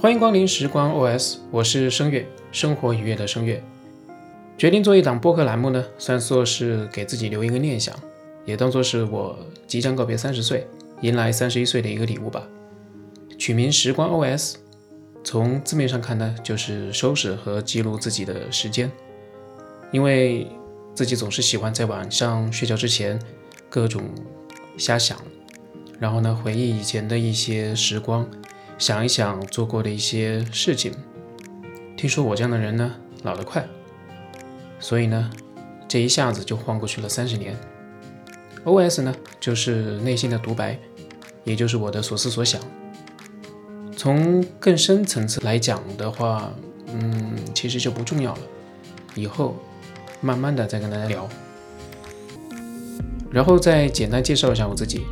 欢迎光临时光 OS，我是声乐，生活愉悦的声乐。决定做一档播客栏目呢，算作是给自己留一个念想，也当做是我即将告别三十岁，迎来三十一岁的一个礼物吧。取名时光 OS，从字面上看呢，就是收拾和记录自己的时间，因为自己总是喜欢在晚上睡觉之前各种瞎想，然后呢回忆以前的一些时光。想一想做过的一些事情，听说我这样的人呢老得快，所以呢这一下子就晃过去了三十年。O.S 呢就是内心的独白，也就是我的所思所想。从更深层次来讲的话，嗯，其实就不重要了，以后慢慢的再跟大家聊。然后再简单介绍一下我自己。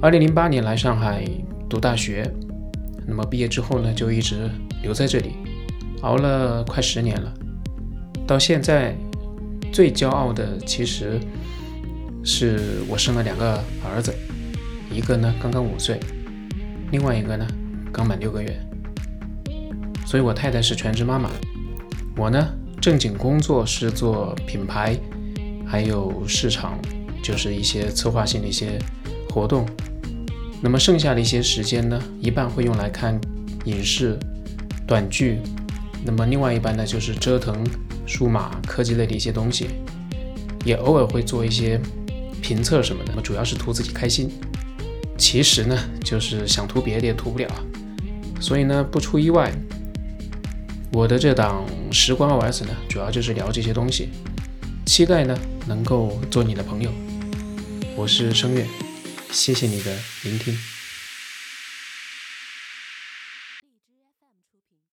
二零零八年来上海读大学。那么毕业之后呢，就一直留在这里，熬了快十年了。到现在最骄傲的其实是我生了两个儿子，一个呢刚刚五岁，另外一个呢刚满六个月。所以我太太是全职妈妈，我呢正经工作是做品牌，还有市场，就是一些策划性的一些活动。那么剩下的一些时间呢，一半会用来看影视、短剧，那么另外一半呢，就是折腾数码科技类的一些东西，也偶尔会做一些评测什么的。主要是图自己开心，其实呢，就是想图别的也图不了。所以呢，不出意外，我的这档时光 OS 呢，主要就是聊这些东西，期待呢能够做你的朋友。我是声乐。谢谢你的聆听。